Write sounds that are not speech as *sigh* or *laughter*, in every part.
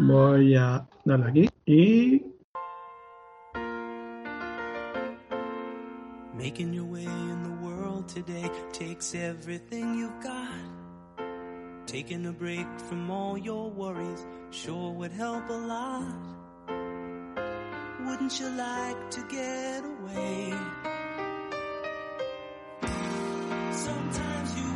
Voy a darle aquí y Making your way in the world today takes everything you've got. Taking a break from all your worries sure would help a lot. Wouldn't you like to get away? Sometimes you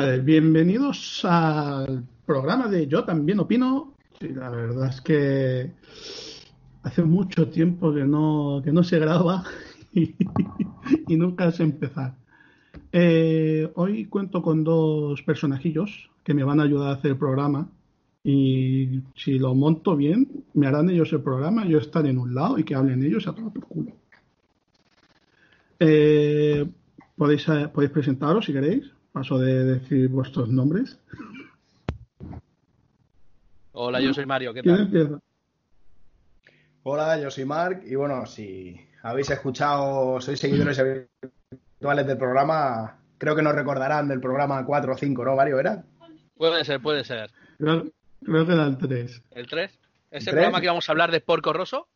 Bienvenidos al programa de Yo también opino. Sí, la verdad es que hace mucho tiempo que no, que no se graba *laughs* y, y nunca se empezar. Eh, hoy cuento con dos personajillos que me van a ayudar a hacer el programa y si lo monto bien, me harán ellos el programa, yo estaré en un lado y que hablen ellos a todo por culo. Eh, podéis, eh, podéis presentaros si queréis. Paso de decir vuestros nombres. Hola, yo soy Mario, ¿qué ¿Quién tal? empieza? Hola, yo soy Mark y bueno, si habéis escuchado, sois seguidores habituales del programa, creo que nos recordarán del programa 4 o 5, ¿no, Mario? ¿Era? Puede ser, puede ser. Creo, creo que eran tres. ¿El 3? ¿Es el programa que vamos a hablar de Porco Rosso?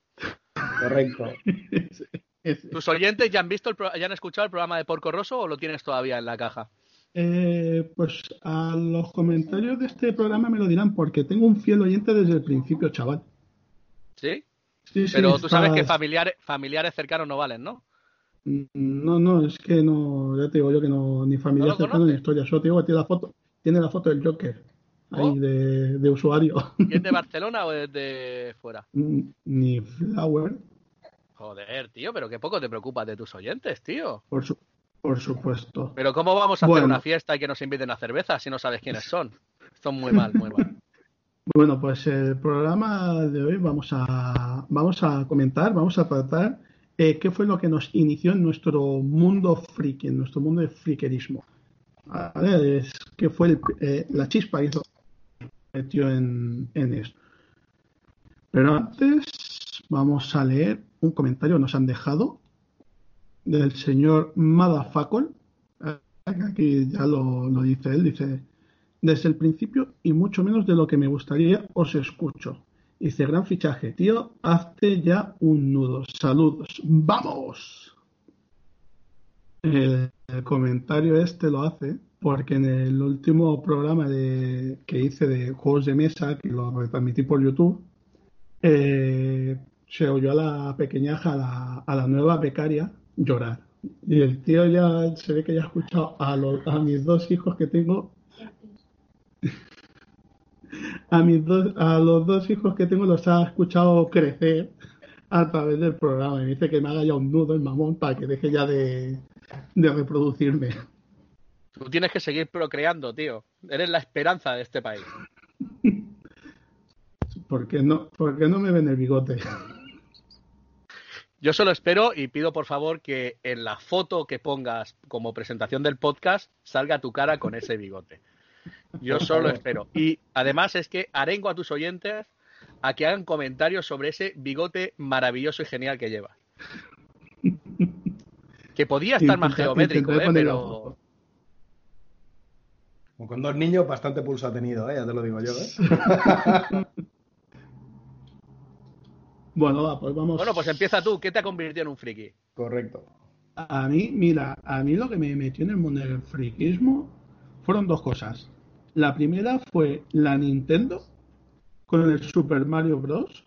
Correcto. *laughs* Ese, ese. ¿Tus oyentes ya han visto, el pro- ya han escuchado el programa de Porco Rosso o lo tienes todavía en la caja? Eh, pues a los comentarios de este programa me lo dirán porque tengo un fiel oyente desde el principio, chaval. ¿Sí? Sí, sí, Pero tú sabes que familiares, familiares cercanos no valen, ¿no? No, no, es que no, ya te digo yo que no, ni familia ¿No lo cercana ni historia. Solo te digo que tiene la foto, tiene la foto del Joker ahí de, de usuario. ¿Y es de *laughs* Barcelona o es de fuera? ni Flower, Joder, tío, pero qué poco te preocupas de tus oyentes, tío. por, su, por supuesto. Pero ¿cómo vamos a hacer una fiesta y que nos inviten a cerveza si no sabes quiénes son? Son muy mal, muy mal. *laughs* Bueno, pues el programa de hoy vamos a, vamos a comentar, vamos a tratar eh, qué fue lo que nos inició en nuestro mundo friki, en nuestro mundo de frikerismo. ¿Vale? Es, ¿Qué fue el- eh, la chispa que hizo metió en, en esto? Pero antes vamos a leer un comentario que nos han dejado del señor Madafacol. Aquí ya lo, dice él, dice desde el principio y mucho menos de lo que me gustaría os escucho. Dice, gran fichaje, tío, hazte ya un nudo. Saludos. ¡Vamos! El, el comentario este lo hace porque en el último programa de, que hice de juegos de mesa, que lo retransmití por YouTube, eh, se oyó a la pequeñaja, a la, a la nueva becaria, llorar. Y el tío ya se ve que ya ha escuchado a, los, a mis dos hijos que tengo a mis dos, a los dos hijos que tengo los ha escuchado crecer a través del programa y me dice que me haga ya un nudo el mamón para que deje ya de, de reproducirme. Tú tienes que seguir procreando, tío. Eres la esperanza de este país. *laughs* ¿Por qué no, por qué no me ven el bigote? Yo solo espero y pido por favor que en la foto que pongas como presentación del podcast salga tu cara con ese bigote. Yo solo espero. Y además es que arengo a tus oyentes a que hagan comentarios sobre ese bigote maravilloso y genial que llevas. Que podía estar más geométrico, ¿eh? pero. Con dos niños bastante pulso ha tenido, ¿eh? ya te lo digo yo. ¿eh? *laughs* Bueno, va, pues vamos. Bueno, pues empieza tú. ¿Qué te ha convertido en un friki? Correcto. A mí, mira, a mí lo que me metió en el mundo del friquismo fueron dos cosas. La primera fue la Nintendo con el Super Mario Bros.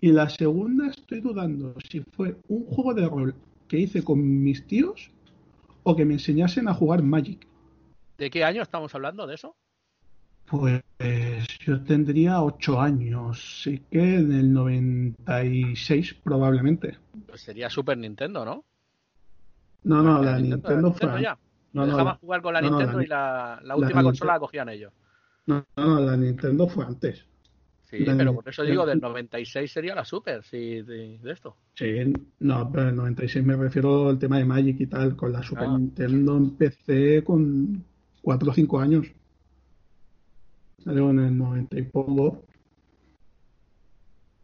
Y la segunda estoy dudando si fue un juego de rol que hice con mis tíos o que me enseñasen a jugar Magic. ¿De qué año estamos hablando de eso? Pues yo tendría ocho años, sí que en el 96 probablemente. Pues sería Super Nintendo, ¿no? No, no, la La Nintendo fue... ya. No, no, Dejabas la- jugar con la no, Nintendo la- y la, última consola la cogían ellos. No, no, la Nintendo fue antes. Sí, pero por eso digo, Nintendo- del 96 sería la Super, sí, de, de esto. Sí, no, pero en 96 me refiero al tema de Magic y tal. Con la Super Ah. Nintendo empecé con 4 o 5 años. Salió en el 90 y poco.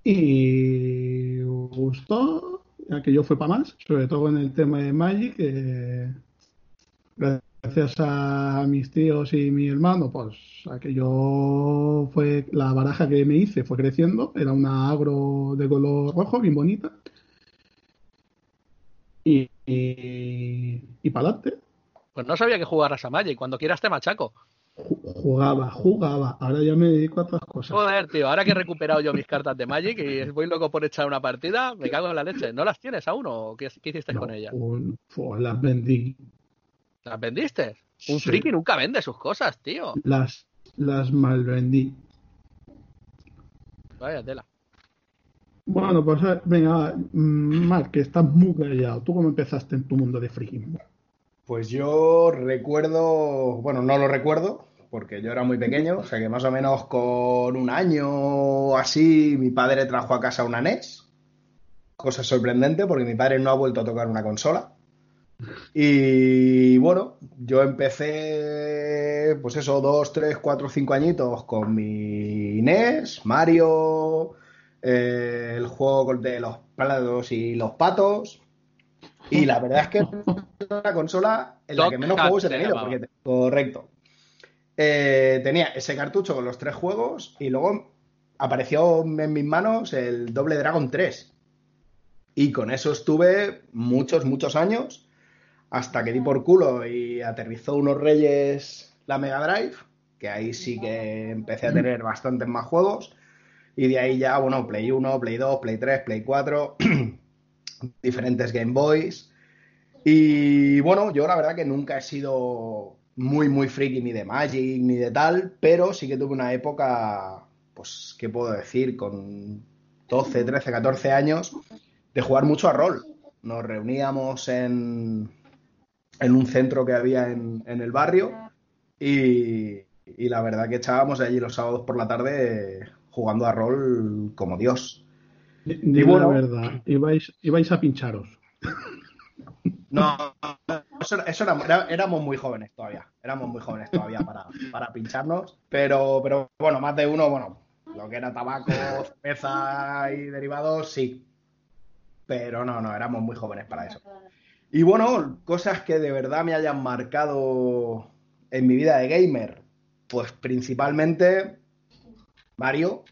Y gustó, aquello fue para más, sobre todo en el tema de Magic. que gracias a mis tíos y mi hermano, pues aquello fue la baraja que me hice, fue creciendo. Era una agro de color rojo, bien bonita. Y, y, y para adelante. Pues no sabía que jugaras a Magic. Cuando quieras te machaco. Ju- Jugaba, jugaba. Ahora ya me dedico a otras cosas. Joder, tío, ahora que he recuperado yo mis cartas de Magic y voy loco por echar una partida, me cago en la leche. ¿No las tienes aún o qué, qué hiciste No, con ellas? un- pues las vendí. ¿Las vendiste? Un Sí. friki nunca vende sus cosas, tío. Las, las mal vendí. Vaya tela. Bueno, pues eh, venga, mm, Marc, que estás muy callado. ¿Tú cómo empezaste en tu mundo de friquismo? Pues yo recuerdo, bueno, no lo recuerdo, porque yo era muy pequeño, o sea que más o menos con un año así, mi padre trajo a casa una NES. Cosa sorprendente, porque mi padre no ha vuelto a tocar una consola. Y bueno, yo empecé, pues eso, dos, tres, cuatro, cinco añitos con mi NES, Mario, eh, el juego de los platos y los patos. Y la verdad es que una consola en la que menos juegos he tenido. Porque, correcto. Eh, tenía ese cartucho con los tres juegos y luego apareció en mis manos el Doble Dragon 3. Y con eso estuve muchos, muchos años hasta que di por culo y aterrizó unos reyes la Mega Drive, que ahí sí que empecé a tener bastantes más juegos. Y de ahí ya, bueno, Play 1, Play 2, Play 3, Play 4, *clears throat* diferentes Game Boys. Y bueno, yo la verdad que nunca he sido muy, muy friki ni de Magic ni de tal, pero sí que tuve una época, pues, ¿qué puedo decir? Con 12, 13, 14 años de jugar mucho a rol. Nos reuníamos en, en un centro que había en, en el barrio y, y la verdad que echábamos allí los sábados por la tarde jugando a rol como Dios. Di- Dime bueno. la verdad, ibais, ibais a pincharos. No, eso, eso era- éramos muy jóvenes todavía. Éramos muy jóvenes todavía para, para pincharnos. Pero, pero bueno, más de uno, bueno, lo que era tabaco, cerveza y derivados, sí. Pero no, no, éramos muy jóvenes para eso. Y bueno, cosas que de verdad me hayan marcado en mi vida de gamer. Pues principalmente Mario.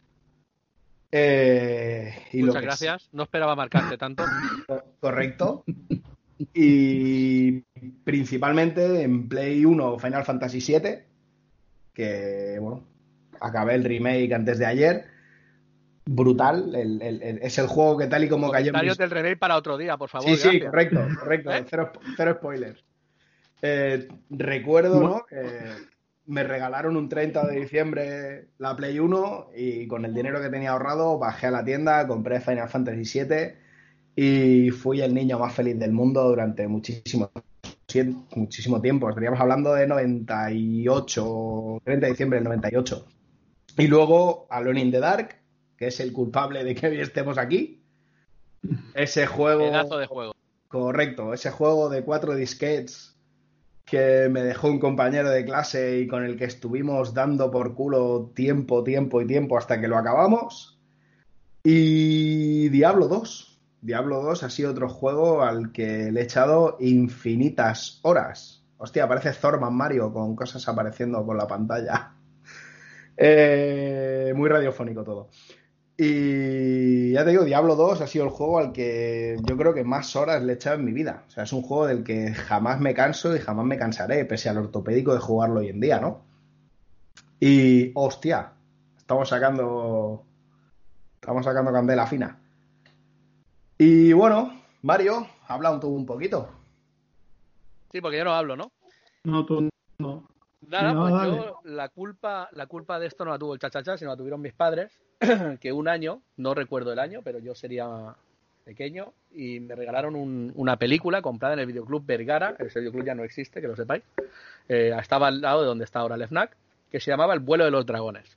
Eh, y lo Muchas que gracias. No esperaba marcarte tanto. *laughs* Correcto. Y principalmente en Play 1 Final Fantasy VII, que bueno, acabé el remake antes de ayer. Brutal, el- el- el- es el juego que tal y como cayó mis- del remake para otro día, por favor. Sí, sí, gracias. correcto, *laughs* correcto, ¿Eh? cero, cero spoilers. Eh, recuerdo, ¿no? Que me regalaron un 30 de diciembre la Play 1 y con el dinero que tenía ahorrado bajé a la tienda, compré Final Fantasy VII y fui el niño más feliz del mundo durante muchísimo, muchísimo tiempo. Estaríamos hablando de 98, 30 de diciembre del 98. Y luego Alone in the Dark, que es el culpable de que hoy estemos aquí. Ese juego... Pedazo de juego. Correcto, ese juego de cuatro disquets que me dejó un compañero de clase y con el que estuvimos dando por culo tiempo, tiempo y tiempo hasta que lo acabamos. Y Diablo 2. Diablo 2 ha sido otro juego al que le he echado infinitas horas. Hostia, parece Thorman Mario con cosas apareciendo por la pantalla. *laughs* Eh, muy radiofónico todo. Y ya te digo, Diablo 2 ha sido el juego al que yo creo que más horas le he echado en mi vida. O sea, es un juego del que jamás me canso y jamás me cansaré, pese al ortopédico de jugarlo hoy en día, ¿no? Y, hostia, estamos sacando. Estamos sacando candela fina. Y bueno, Mario, habla tú un poquito. Sí, porque yo no hablo, ¿no? No, tú no. Nada, No, pues dale. yo la culpa, la culpa de esto no la tuvo el chachachá, sino la tuvieron mis padres, *clears throat* que un año, no recuerdo el año, pero yo sería pequeño, y me regalaron un- una película comprada en el videoclub Vergara, ese videoclub ya no existe, que lo sepáis, Eh, estaba al lado de donde está ahora el FNAC, que se llamaba El vuelo de los dragones.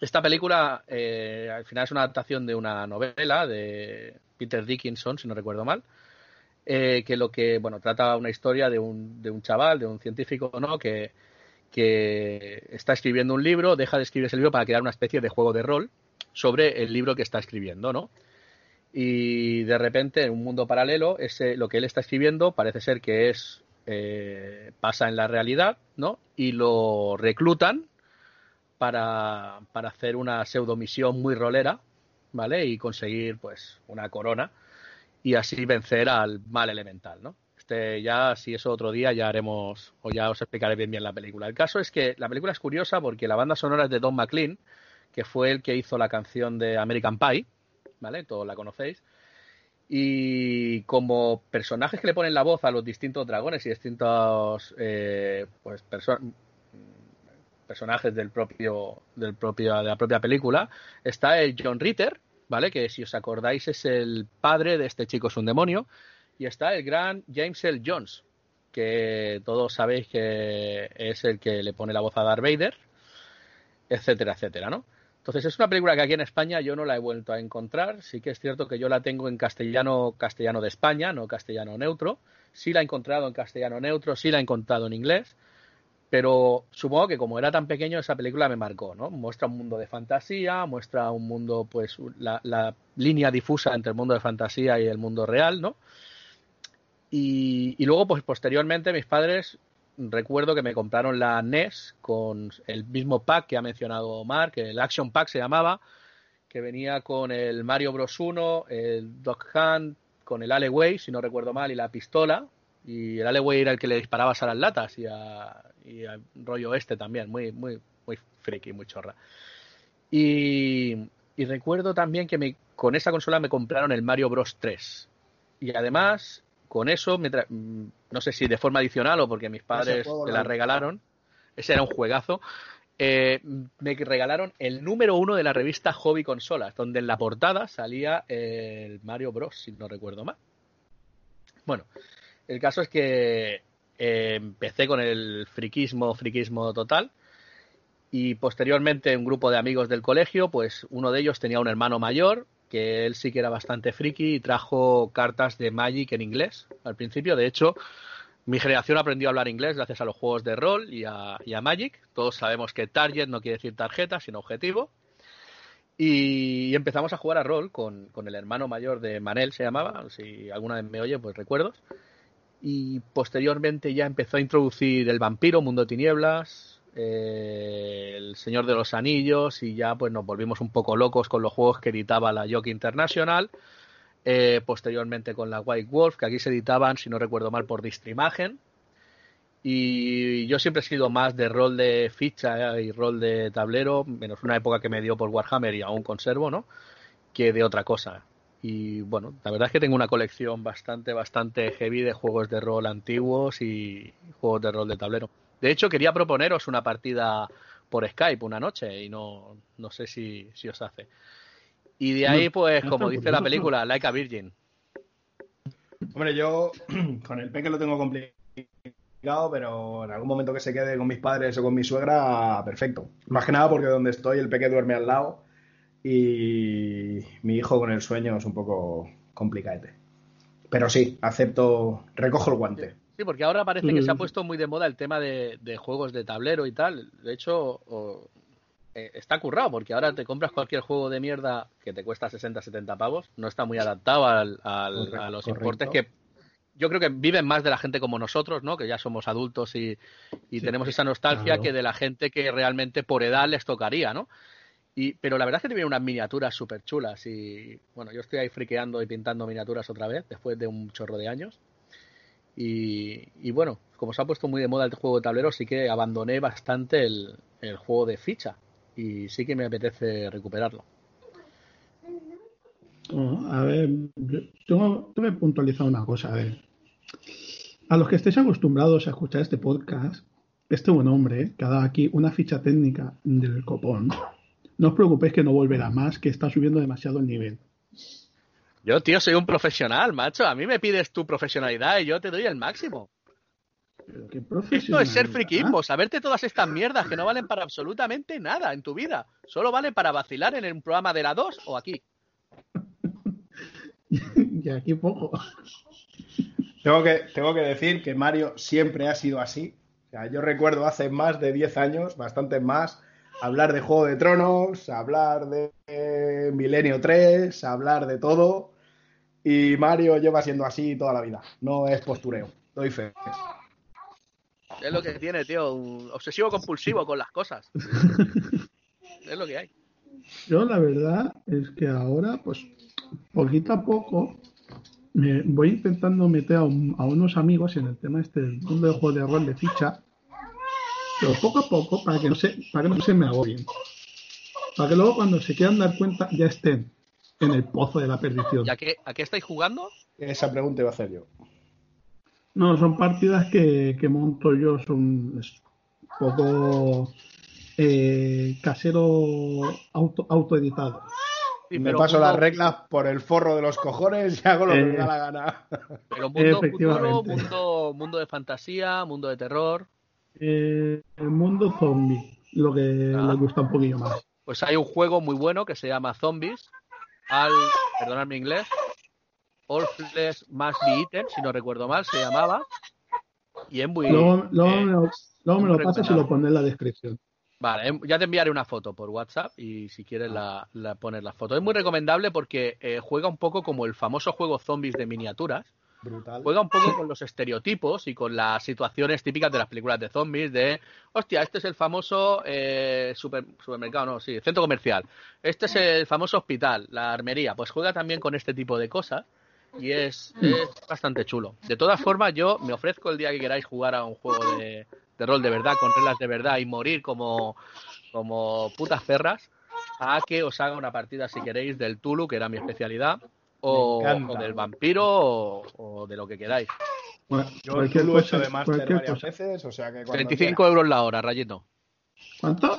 Esta película, eh, al final es una adaptación de una novela de Peter Dickinson, si no recuerdo mal, eh, que lo que, bueno, trata una historia de un, de un chaval, de un científico, ¿no? Que, que está escribiendo un libro, deja de escribir ese libro para crear una especie de juego de rol sobre el libro que está escribiendo, ¿no? Y de repente, en un mundo paralelo, ese, lo que él está escribiendo parece ser que es eh, pasa en la realidad, ¿no? Y lo reclutan para, para hacer una pseudomisión muy rolera, ¿vale? Y conseguir, pues, una corona y así vencer al mal elemental, ¿no? Este ya, si eso otro día, ya haremos, o ya os explicaré bien bien la película. El caso es que la película es curiosa porque la banda sonora es de Don McLean, que fue el que hizo la canción de American Pie, ¿vale? Todos la conocéis. Y como personajes que le ponen la voz a los distintos dragones y distintos eh, pues personajes del propio, del propio, de la propia película, está el John Ritter, ¿vale? Que si os acordáis es el padre de este chico es un demonio. Y está el gran James L. Jones, que todos sabéis que es el que le pone la voz a Darth Vader, etcétera, etcétera, ¿no? Entonces es una película que aquí en España yo no la he vuelto a encontrar. Sí que es cierto que yo la tengo en castellano, castellano de España, no castellano neutro. Sí la he encontrado en castellano neutro, sí la he encontrado en inglés. Pero supongo que como era tan pequeño, esa película me marcó, ¿no? Muestra un mundo de fantasía, muestra un mundo, pues, la, la línea difusa entre el mundo de fantasía y el mundo real, ¿no? Y, y luego, pues posteriormente, mis padres recuerdo que me compraron la NES con el mismo pack que ha mencionado Omar, que el Action Pack se llamaba, que venía con el Mario Bros 1, el Dog Hunt, con el Alleyway, si no recuerdo mal, y la pistola. Y el Alleyway era el que le disparabas a las latas y a, y al rollo este también, muy, muy, muy friki, muy chorra. Y, y recuerdo también que me, con esa consola me compraron el Mario Bros 3. Y además, con eso, me mm, no sé si de forma adicional o porque mis padres juego me no la regalaron, ese era un juegazo, eh, me regalaron el número uno de la revista Hobby Consolas, donde en la portada salía el Mario Bros, si no recuerdo mal. Bueno, el caso es que eh, empecé con el friquismo, friquismo total. Y posteriormente un grupo de amigos del colegio, pues uno de ellos tenía un hermano mayor, que él sí que era bastante friki y trajo cartas de Magic en inglés al principio. De hecho, mi generación aprendió a hablar inglés gracias a los juegos de rol y a, Magic. Todos sabemos que target no quiere decir tarjeta, sino objetivo. Y, y empezamos a jugar a rol con, con el hermano mayor de Manel, se llamaba. Si alguna vez me oye, pues recuerdos. Y posteriormente ya empezó a introducir el vampiro, Mundo de Tinieblas, eh, el Señor de los Anillos y ya pues nos volvimos un poco locos con los juegos que editaba la Yoke International. Eh, posteriormente con la White Wolf, que aquí se editaban, si no recuerdo mal, por Distrimagen. Y yo siempre he sido más de rol de ficha eh, y rol de tablero, menos una época que me dio por Warhammer y aún conservo, ¿no? Que de otra cosa. Y bueno, la verdad es que tengo una colección bastante, bastante heavy de juegos de rol antiguos y juegos de rol de tablero. De hecho, quería proponeros una partida por Skype una noche y no, no sé si, si os hace. Y de ahí, pues, como dice la película, Like a Virgin. Hombre, yo *clears throat* con el peque lo tengo complicado, pero en algún momento que se quede con mis padres o con mi suegra, perfecto. Más que nada porque donde estoy el peque duerme al lado y mi hijo con el sueño es un poco complicadete. Pero sí, acepto, recojo el guante. Sí, porque ahora parece que se ha Mm. puesto muy de moda el tema de, de juegos de tablero y tal. De hecho, eh, está currado, porque ahora te compras cualquier juego de mierda que te cuesta 60, 70 pavos. No está muy adaptado al- al- Correcto, a los correcto. importes que yo creo que viven más de la gente como nosotros, ¿no? Que ya somos adultos y, y Sí, tenemos esa nostalgia claro. que de la gente que realmente por edad les tocaría, ¿no? Y, pero la verdad es que tiene unas miniaturas súper chulas. Y bueno, yo estoy ahí friqueando y pintando miniaturas otra vez, después de un chorro de años. Y, y bueno, como se ha puesto muy de moda el juego de tablero, sí que abandoné bastante el, juego de ficha. Y sí que me apetece recuperarlo. A ver, yo tengo que puntualizar una cosa. A ver. A los que estéis acostumbrados a escuchar este podcast, este buen hombre que ha dado aquí una ficha técnica del copón, no os preocupéis que no volverá más, que está subiendo demasiado el nivel. Yo, tío, soy un profesional, macho. A mí me pides tu profesionalidad y yo te doy el máximo. Pero qué Esto es ser friquismo, saberte todas estas mierdas que no valen para absolutamente nada en tu vida. Solo valen para vacilar en un programa de la 2 o aquí. *laughs* y aquí poco. Tengo que, tengo que decir que Mario siempre ha sido así. O sea, yo recuerdo hace más de 10 años, bastante más, hablar de Juego de Tronos, hablar de eh, Milenio 3, hablar de todo. Y Mario lleva siendo así toda la vida. No es postureo. Doy fe. Es lo que tiene, tío. Un obsesivo compulsivo con las cosas. Es lo que hay. Yo la verdad es que ahora, pues, poquito a poco, me voy intentando meter a, un- a unos amigos en el tema este del mundo de juego de rol de ficha, pero poco a poco, para que no se, para que no se me agobien. Para que luego cuando se quieran dar cuenta ya estén en el pozo de la perdición. ¿Y a qué, a qué estáis jugando? Esa pregunta iba a hacer yo. No, son partidas que, que monto yo, son es poco eh, casero auto, autoeditado. Sí, me paso mundo- las reglas por el forro de los cojones y hago lo que me Eh. da la gana. Pero mundo futuro, mundo, mundo de fantasía, mundo de terror. Eh, el mundo zombie, lo que Ah. le gusta un poquillo más. Pues hay un juego muy bueno que se llama Zombies. Al, perdonad mi inglés. All Flesh Must Be Eaten, si no recuerdo mal, se llamaba. Y es muy. Luego, luego eh, me lo, luego me lo pasas y lo pones en la descripción. Vale, em- ya te enviaré una foto por WhatsApp y si quieres la, la pones la foto. Es muy recomendable porque eh, juega un poco como el famoso juego Zombies de miniaturas. Brutal. Juega un poco con los estereotipos y con las situaciones típicas de las películas de zombies de, hostia, este es el famoso eh, super- supermercado, no, sí, centro comercial. Este es el famoso hospital, la armería. Pues juega también con este tipo de cosas y es, bastante chulo. De todas formas, yo me ofrezco el día que queráis jugar a un juego de, de rol de verdad, con reglas de verdad y morir como, como putas perras, a que os haga una partida, si queréis, del Tulu, que era mi especialidad, o, o del vampiro, o, o de lo que queráis. Bueno, Yo lo he hecho de máster varias cosa. veces, o sea que cuando 25 quiera. euros la hora, Rayito. ¿Cuánto?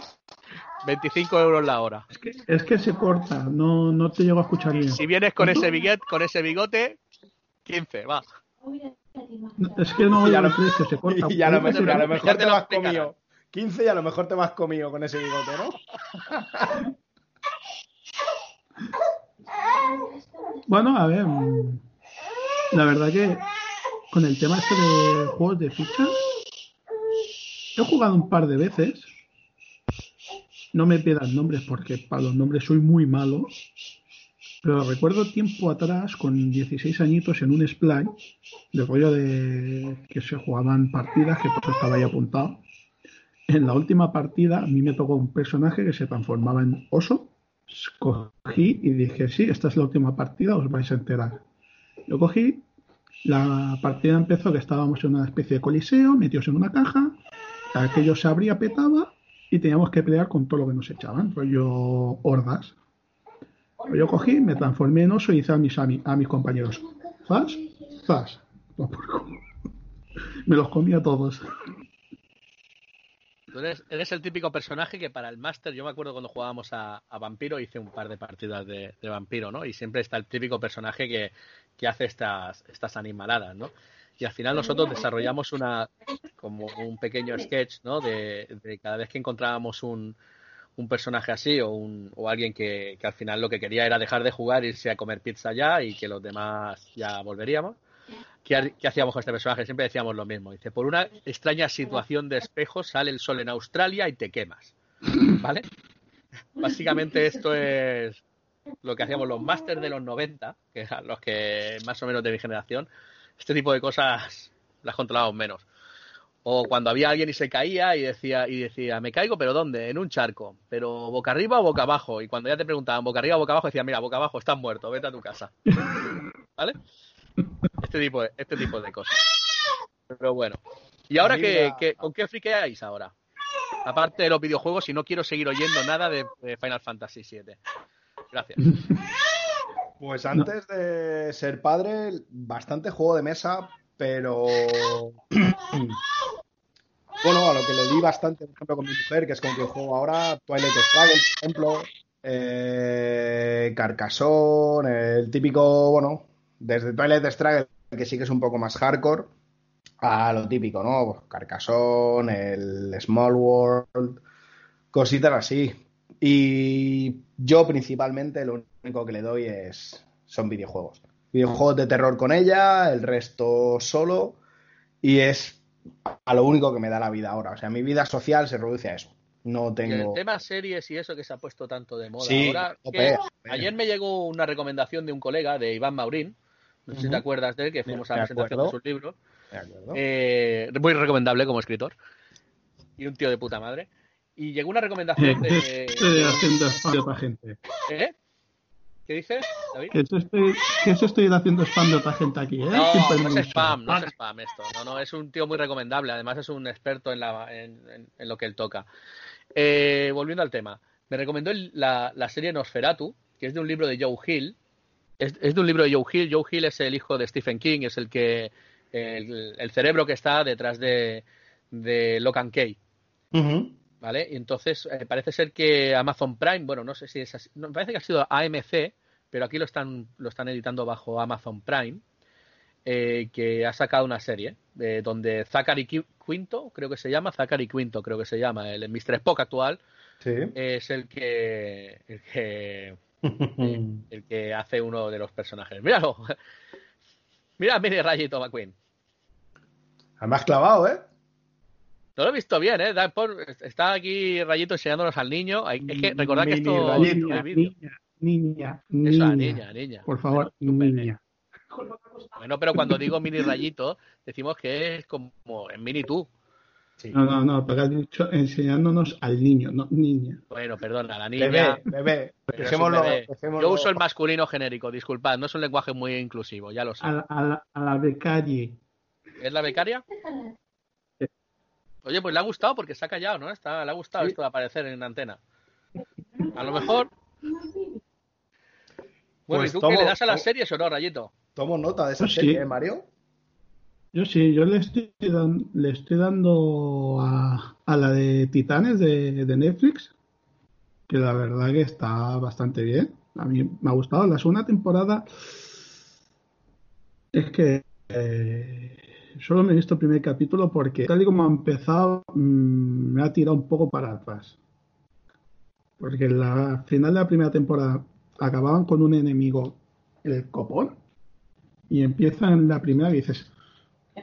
25 euros la hora. Es que, es que se corta, no, no te llego a escuchar bien. Si vienes con ese bigote, con ese bigote, 15, va. Es que no Y a oigo lo- precio, se corta. *laughs* Y a lo, mejor, a lo mejor Ya te te lo explicarán. comido 15 y a lo mejor te vas comido con ese bigote, ¿no? *laughs* Bueno, a ver, la verdad que con el tema este de juegos de ficha, he jugado un par de veces. No me pidan nombres porque para los nombres soy muy malo. Pero recuerdo tiempo atrás, con 16 añitos, en un splay, de rollo de que se jugaban partidas, que estaba ahí apuntado. En la última partida, a mí me tocó un personaje que se transformaba en oso. Cogí y dije, sí, esta es la última partida, os vais a enterar. Yo cogí, la partida empezó que estábamos en una especie de coliseo, metidos en una caja, aquello se abría, petaba y teníamos que pelear con todo lo que nos echaban, rollo hordas. Pues yo cogí, me transformé en oso y hice a mis, a, a mis compañeros. Zas, zas. *laughs* Me los comí a todos. Tú eres, el típico personaje que para el máster, yo me acuerdo cuando jugábamos a, Vampiro, hice un par de partidas de, de Vampiro, ¿no? Y siempre está el típico personaje que, que hace estas, estas animaladas, ¿no? Y al final nosotros desarrollamos una, como un pequeño sketch, ¿no? De, de cada vez que encontrábamos un, un personaje así o, un, o alguien que, que al final lo que quería era dejar de jugar, irse a comer pizza ya y que los demás ya volveríamos. ¿Qué, ha- qué hacíamos con este personaje? Siempre decíamos lo mismo. Dice, por una extraña situación de espejo sale el sol en Australia y te quemas. ¿Vale? *laughs* Básicamente esto es lo que hacíamos los másters de los 90, que eran los que más o menos de mi generación. Este tipo de cosas las controlábamos menos. O cuando había alguien y se caía y decía, y decía, me caigo, pero ¿dónde? En un charco. Pero boca arriba o boca abajo. Y cuando ya te preguntaban boca arriba o boca abajo, decía, mira, boca abajo, estás muerto, vete a tu casa. *laughs* ¿Vale? Este tipo de, este tipo de cosas. Pero bueno. ¿Y ahora qué, qué- con qué friqueáis ahora? Aparte de los videojuegos, si no quiero seguir oyendo nada de, de Final Fantasy VII. Gracias. Pues antes de ser padre, bastante juego de mesa, pero *clears throat* bueno, a lo que le di bastante, por ejemplo, con mi mujer, que es con quien juego ahora, Twilight Struggle, por ejemplo, eh, Carcassonne, el típico, bueno, desde Twilight Struggle, que sí que es un poco más hardcore, a lo típico, ¿no? Carcassonne, el Small World, cositas así. Y yo principalmente lo único que le doy es son videojuegos. Videojuegos de terror con ella, el resto solo y es a lo único que me da la vida ahora. O sea, mi vida social se reduce a eso. No Y el tengo. tema series y eso que se ha puesto tanto de moda Sí, ahora. ayer me llegó una recomendación de un colega, de Iván Maurín. No sé si te acuerdas de él, que fuimos a la presentación de acuerdo. sus libros. ¿De acuerdo? Eh, muy recomendable como escritor. Y un tío de puta madre. Y llegó una recomendación de. Estoy haciendo spam de otra gente. ¿Eh? ¿Qué dices, David? Que eso estoy, que eso estoy haciendo spam de otra gente aquí, ¿eh? No, no es spam, no es spam esto. No, no, es un tío muy recomendable. Además es un experto en, la, en, en- en lo que él toca. Eh, volviendo al tema. Me recomendó el- la, la serie Nosferatu, que es de un libro de Joe Hill. Es, es de un libro de Joe Hill. Joe Hill es el hijo de Stephen King, es el que el, el cerebro que está detrás de, de Key. Ujú. ¿Vale? Y entonces eh, parece ser que Amazon Prime, bueno, no sé si es así, no, parece que ha sido AMC, pero aquí lo están, lo están editando bajo Amazon Prime, eh, que ha sacado una serie eh, donde Zachary Qui- Quinto, creo que se llama, Zachary Quinto, creo que se llama, el Mr. Spock actual, Sí. es el que, el que, *laughs* el que hace uno de los personajes. Míralo, *laughs* mira a Mini Rayito McQueen. Además clavado, ¿eh? No lo he visto bien, ¿eh? Está aquí Rayito enseñándonos al niño. Hay- Es que recordad que Mini esto Rayito. Niña, vídeo. niña, niña, Eso, niña. niña, niña. Por favor, niña. Bueno, pero cuando digo mini rayito, decimos que es como en mini tú. No, no, no, pero has dicho enseñándonos al niño, no niña. Bueno, perdona, la niña. Bebé, bebé. Dejémoslo, bebé. dejémoslo- Yo uso el masculino genérico, disculpad, no es un lenguaje muy inclusivo, ya lo sé. A la, a la, la. ¿Es la becaria? *laughs* Oye, pues le ha gustado porque se ha callado, ¿no? Está, le ha gustado Sí. esto de aparecer en antena. A lo mejor. Bueno, Pues ¿y tú tomo- qué le das a las tomo- series o no, Rayito? Tomo nota de esa Pues sí. serie, ¿eh, Mario. Yo sí, yo le estoy, dan- le estoy dando a, la de Titanes de, Netflix, que la verdad que está bastante bien. A mí me ha gustado. La segunda temporada es que eh, solo me he visto el primer capítulo porque tal y como ha empezado mm, me ha tirado un poco para atrás. Porque la final de la primera temporada acababan con un enemigo, el copón, y empiezan la primera y dices,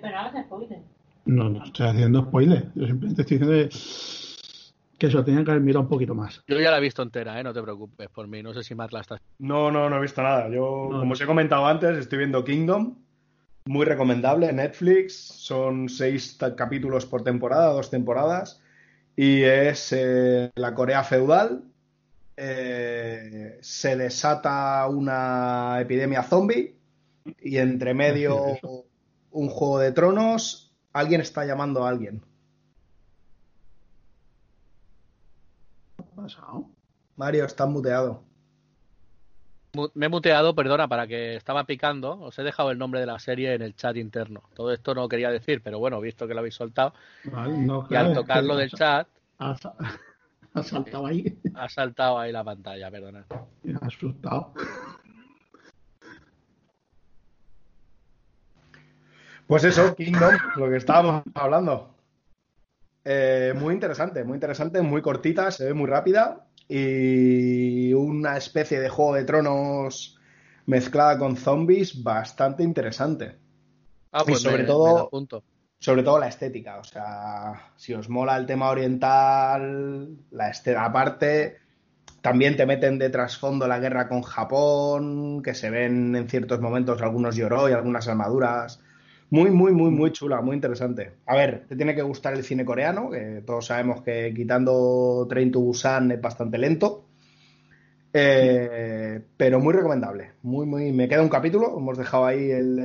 Pero no hagas spoiler. no, no estoy haciendo spoiler. Yo simplemente estoy diciendo que, que se lo tenían que haber mirado un poquito más. Yo ya la he visto entera, ¿eh? No te preocupes por mí. No sé si Matt la está. No, no, no he visto nada. Yo, No, como no. os he comentado antes, estoy viendo Kingdom. Muy recomendable, Netflix. Son seis capítulos por temporada, dos temporadas. Y es eh, la Corea feudal. Eh, se desata una epidemia zombie. Y entre medio un juego de tronos. Alguien está llamando a alguien. ¿Qué ha pasado? Mario, estás muteado. Mu- Me he muteado, perdona, para que estaba picando. Os he dejado el nombre de la serie en el chat interno. Todo esto no quería decir, pero bueno, visto que lo habéis soltado. Vale, no, Y claro, al es tocarlo que del chat, Ha, sa- *laughs* ha saltado ahí. ha saltado ahí la pantalla, perdona. Me ha asustado. Pues eso, Kingdom, lo que estábamos hablando. Eh, muy interesante, muy interesante, muy cortita, se ve muy rápida y una especie de juego de tronos mezclada con zombies bastante interesante. Ah, Y pues sobre me- todo- me. Sobre todo la estética, o sea, si os mola el tema oriental, la estética, aparte, también te meten de trasfondo la guerra con Japón, que se ven en ciertos momentos algunos Yoroi, algunas armaduras Muy, muy, muy, muy chula, muy interesante. A ver, te tiene que gustar el cine coreano, que todos sabemos que quitando Train to Busan es bastante lento. Eh, pero muy recomendable. Muy, muy. Me queda un capítulo. Hemos dejado ahí el,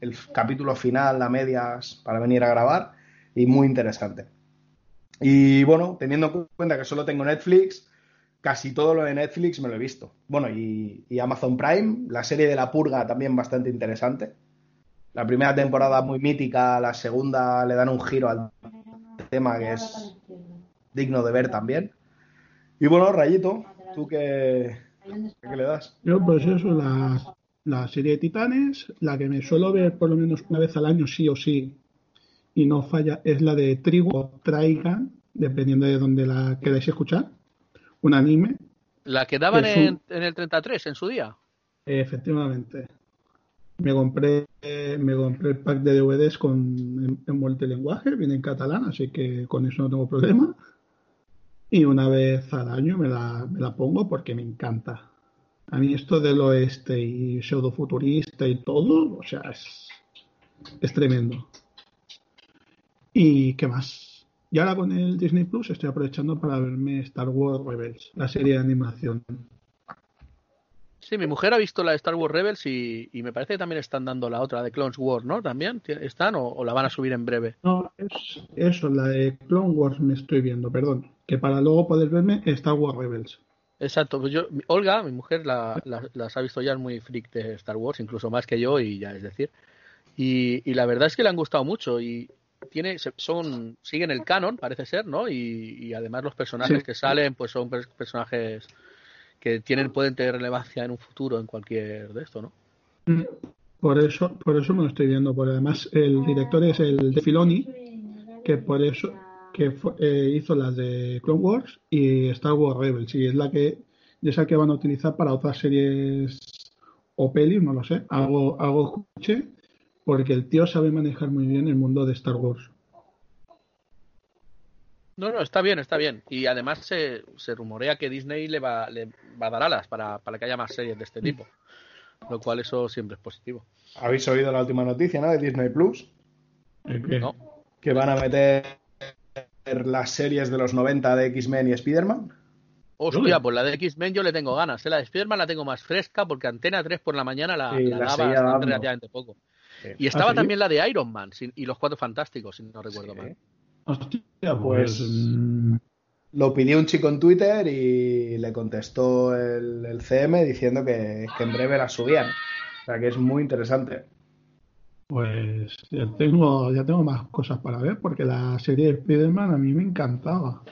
el- capítulo final a medias para venir a grabar. Y muy interesante. Y bueno, teniendo en cuenta que solo tengo Netflix, casi todo lo de Netflix me lo he visto. Bueno, y, y Amazon Prime, la serie de La Purga también bastante interesante. La primera temporada muy mítica, la segunda le dan un giro al tema que es digno de ver también. Y bueno, Rayito, ¿tú qué, qué le das? Yo, pues eso, la, la serie de Titanes, la que me suelo ver por lo menos una vez al año, sí o sí, y no falla, es la de Trigo o Traigan, dependiendo de donde la queráis escuchar. Un anime, La que daban un- en, en el 33 en su día. efectivamente. Me compré, me compré el pack de DVDs con en multilenguaje, viene en catalán, así que con eso no tengo problema. Y una vez al año me la, me la pongo porque me encanta. A mí esto del oeste y pseudofuturista y todo, o sea, es, es tremendo. ¿Y qué más? Y ahora con el Disney Plus estoy aprovechando para verme Star Wars Rebels, la serie de animación. Sí, mi mujer ha visto la de Star Wars Rebels y, y me parece que también están dando la otra de Clones Wars, ¿no? ¿También ¿Tie- están o, o la van a subir en breve? No, es eso, la de Clone Wars me estoy viendo, perdón. Que para luego poder verme Star Wars Rebels. Exacto, pues yo, Olga, mi mujer, la- la- las ha visto ya es muy freak de Star Wars, incluso más que yo, y ya es decir. Y, y la verdad es que le han gustado mucho y tiene, son, siguen el canon, parece ser, ¿no? Y, y además los personajes Sí. que salen, pues son pers- personajes que tienen, pueden tener relevancia en un futuro en cualquier de esto, ¿no? Mm, Por eso, por eso me lo estoy viendo. Porque además el director es el de Filoni, que por eso que fue- eh, hizo las de Clone Wars y Star Wars Rebels. Y es la que, y esa que van a utilizar para otras series o pelis, no lo sé. Algo, algo escuché, porque el tío sabe manejar muy bien el mundo de Star Wars. No, no, está bien, está bien. Y además se, se rumorea que Disney le va, le va a dar alas para, para que haya más series de este tipo. Lo cual eso siempre es positivo. ¿Habéis oído la última noticia, no? De Disney Plus. ¿No? que van a meter las series de los 90 de X-Men y Spider-Man. Hostia, pues la de X-Men yo le tengo ganas. ¿eh? La de Spider-Man la tengo más fresca porque Antena 3 por la mañana la, Sí, la la daba relativamente poco. Sí. Y estaba ¿Ah, sí? también la de Iron Man y los Cuatro Fantásticos, si no recuerdo Sí. mal. Hostia, Pues- pues. Lo pidió un chico en Twitter y le contestó el, el CM diciendo que, que en breve la subían. O sea que es muy interesante. Pues ya tengo, ya tengo más cosas para ver, porque la serie de Spider-Man a mí me encantaba.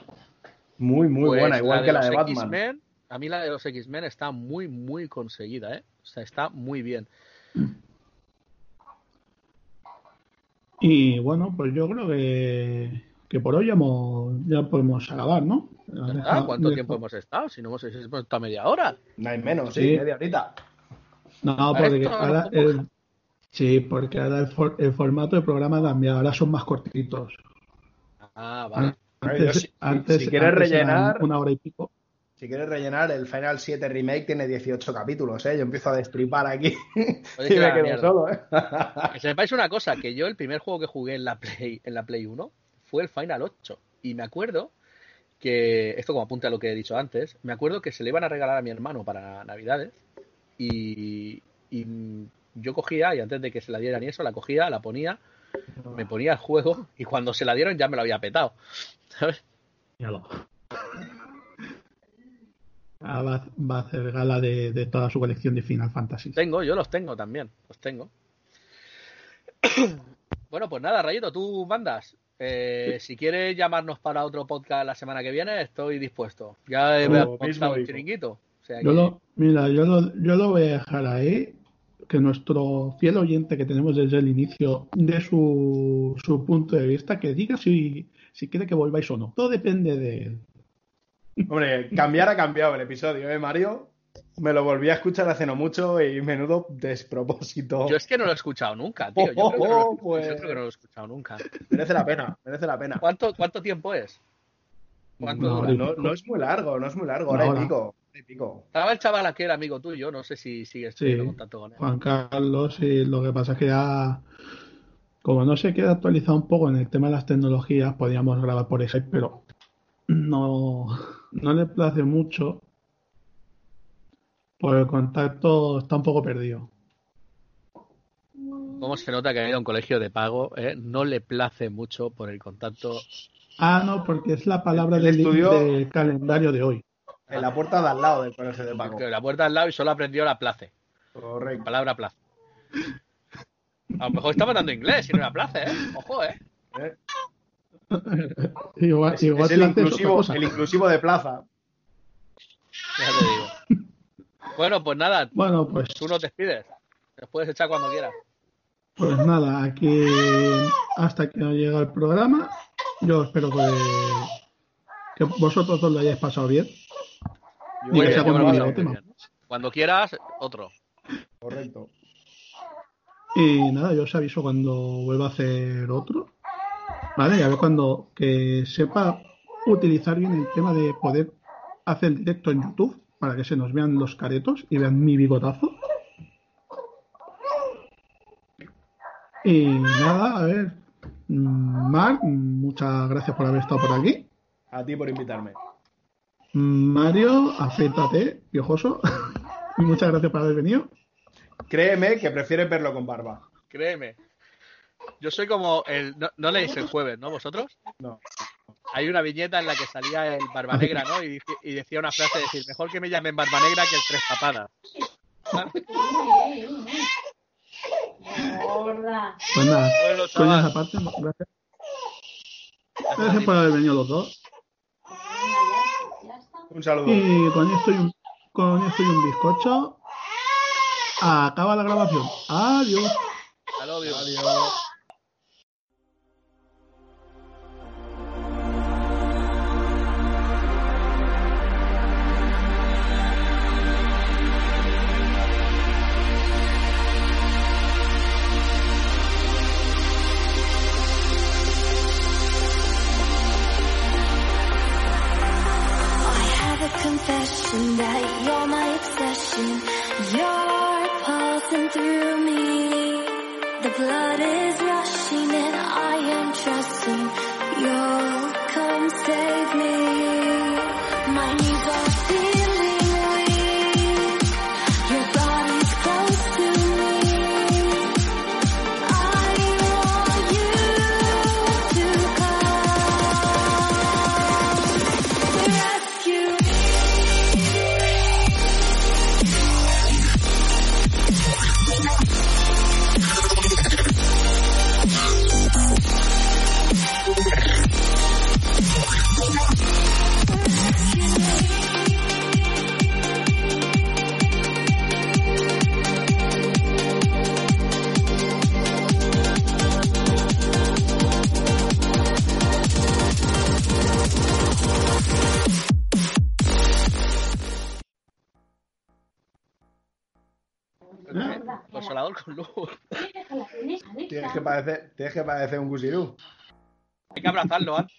Muy, muy Pues buena, igual que la de Batman. A mí la de los X-Men está muy, muy conseguida, ¿eh? O sea, está muy bien. Y bueno, pues yo creo que, que por hoy ya, hemos- ya podemos acabar, ¿no? ¿Verdad? ¿Cuánto tiempo hemos estado? Si no hemos, hemos estado media hora. No hay menos, sí, Sí. media horita. No, porque esto ahora el, sí, porque ahora el, for- el formato de programa ha cambiado, ahora son más cortitos. Ah, vale. A ver, yo Antes, si- antes- quieres antes rellenar- una hora y pico. Si quieres rellenar, el Final 7 Remake tiene 18 capítulos, ¿eh? Yo empiezo a destripar aquí Oye, *laughs* y que me la quedo mierda. solo, ¿eh? Que sepáis una cosa, que yo el primer juego que jugué en la Play, en la Play 1 fue el Final 8. Y me acuerdo que, esto como apunta a lo que he dicho antes, me acuerdo que se le iban a regalar a mi hermano para Navidades. Y, y yo cogía, y antes de que se la dieran y eso, la cogía, la ponía, me ponía el juego, y cuando se la dieron ya me lo había petado. ¿Sabes? Míralo. Ah, va, va a hacer gala de, de toda su colección de Final Fantasy. Tengo, yo los tengo también, los tengo. *clears throat* Bueno, pues nada, Rayito, tú mandas. Eh, si quieres llamarnos para otro podcast la semana que viene, estoy dispuesto. Ya he montado mismo un chiringuito. O sea Yo que- lo, mira, yo lo, yo lo voy a dejar ahí, que nuestro fiel oyente que tenemos desde el inicio de su, su punto de vista, que diga si, si quiere que volváis o no. Todo depende de él. Hombre, cambiar ha cambiado el episodio, ¿eh, Mario? Me lo volví a escuchar hace no mucho y menudo despropósito. Yo es que no lo he escuchado nunca, tío. Yo, Oh, creo, que no lo, oh, pues. yo creo que no lo he escuchado nunca. Merece la pena, merece la pena. ¿Cuánto, cuánto tiempo es? ¿Cuánto No, no es muy largo, no es muy largo, Una hora y pico. Estaba el chaval aquel amigo tuyo, no sé si sigues Sí. teniendo contacto con él. Juan Carlos, y lo que pasa es que ya como no se queda actualizado un poco en el tema de las tecnologías, podríamos grabar por Skype, pero no, no le place mucho. Por el contacto está un poco perdido. ¿Cómo se nota que ha ido a un colegio de pago? eh? No le place mucho por el contacto. Ah, no, porque es la palabra El del, estudio- del calendario de hoy. En la puerta de al lado del colegio de Paco. Porque la puerta al lado y solo aprendió la place. Correcto. Palabra place. A lo mejor estaba dando inglés y no era place, ¿eh? Ojo, ¿eh? ¿eh? Igual, Es, igual es el, es inclusivo, el inclusivo de plaza. Ya te digo. Bueno, pues nada, Bueno, pues, tú nos despides. Nos puedes echar cuando quieras. pues nada, aquí hasta que llega el programa. Yo espero que, que vosotros dos lo hayáis pasado bien. Yo Y que sea muy bien. Cuando quieras, otro. Correcto. Y nada, yo os aviso cuando vuelva a hacer otro. ¿Vale? Y a ver cuando que sepa utilizar bien el tema de poder hacer directo en YouTube para que se nos vean los caretos y vean mi bigotazo. Y nada, a ver. mm, Marc, muchas gracias por haber estado por aquí. A ti por invitarme. Mario, afeítate, piojoso. Y *laughs* muchas gracias por haber venido. Créeme que prefieres verlo con barba. Créeme. Yo soy como el. No, no leéis el jueves, ¿no? ¿Vosotros? No. Hay una viñeta en la que salía el Barba Negra, ¿no? Y, y decía una frase: decir, mejor que me llamen Barba Negra que el Tres Papadas. Pues nada, Bueno, coñas aparte, gracias. Gracias por haber venido los dos. Un saludo. Y con esto y un, con esto y un bizcocho, acaba la grabación. Adiós. You. Adiós. That you're my obsession. You're pulsing through me. The blood Tienes que parecer, un gusirú. Hay que abrazarlo antes.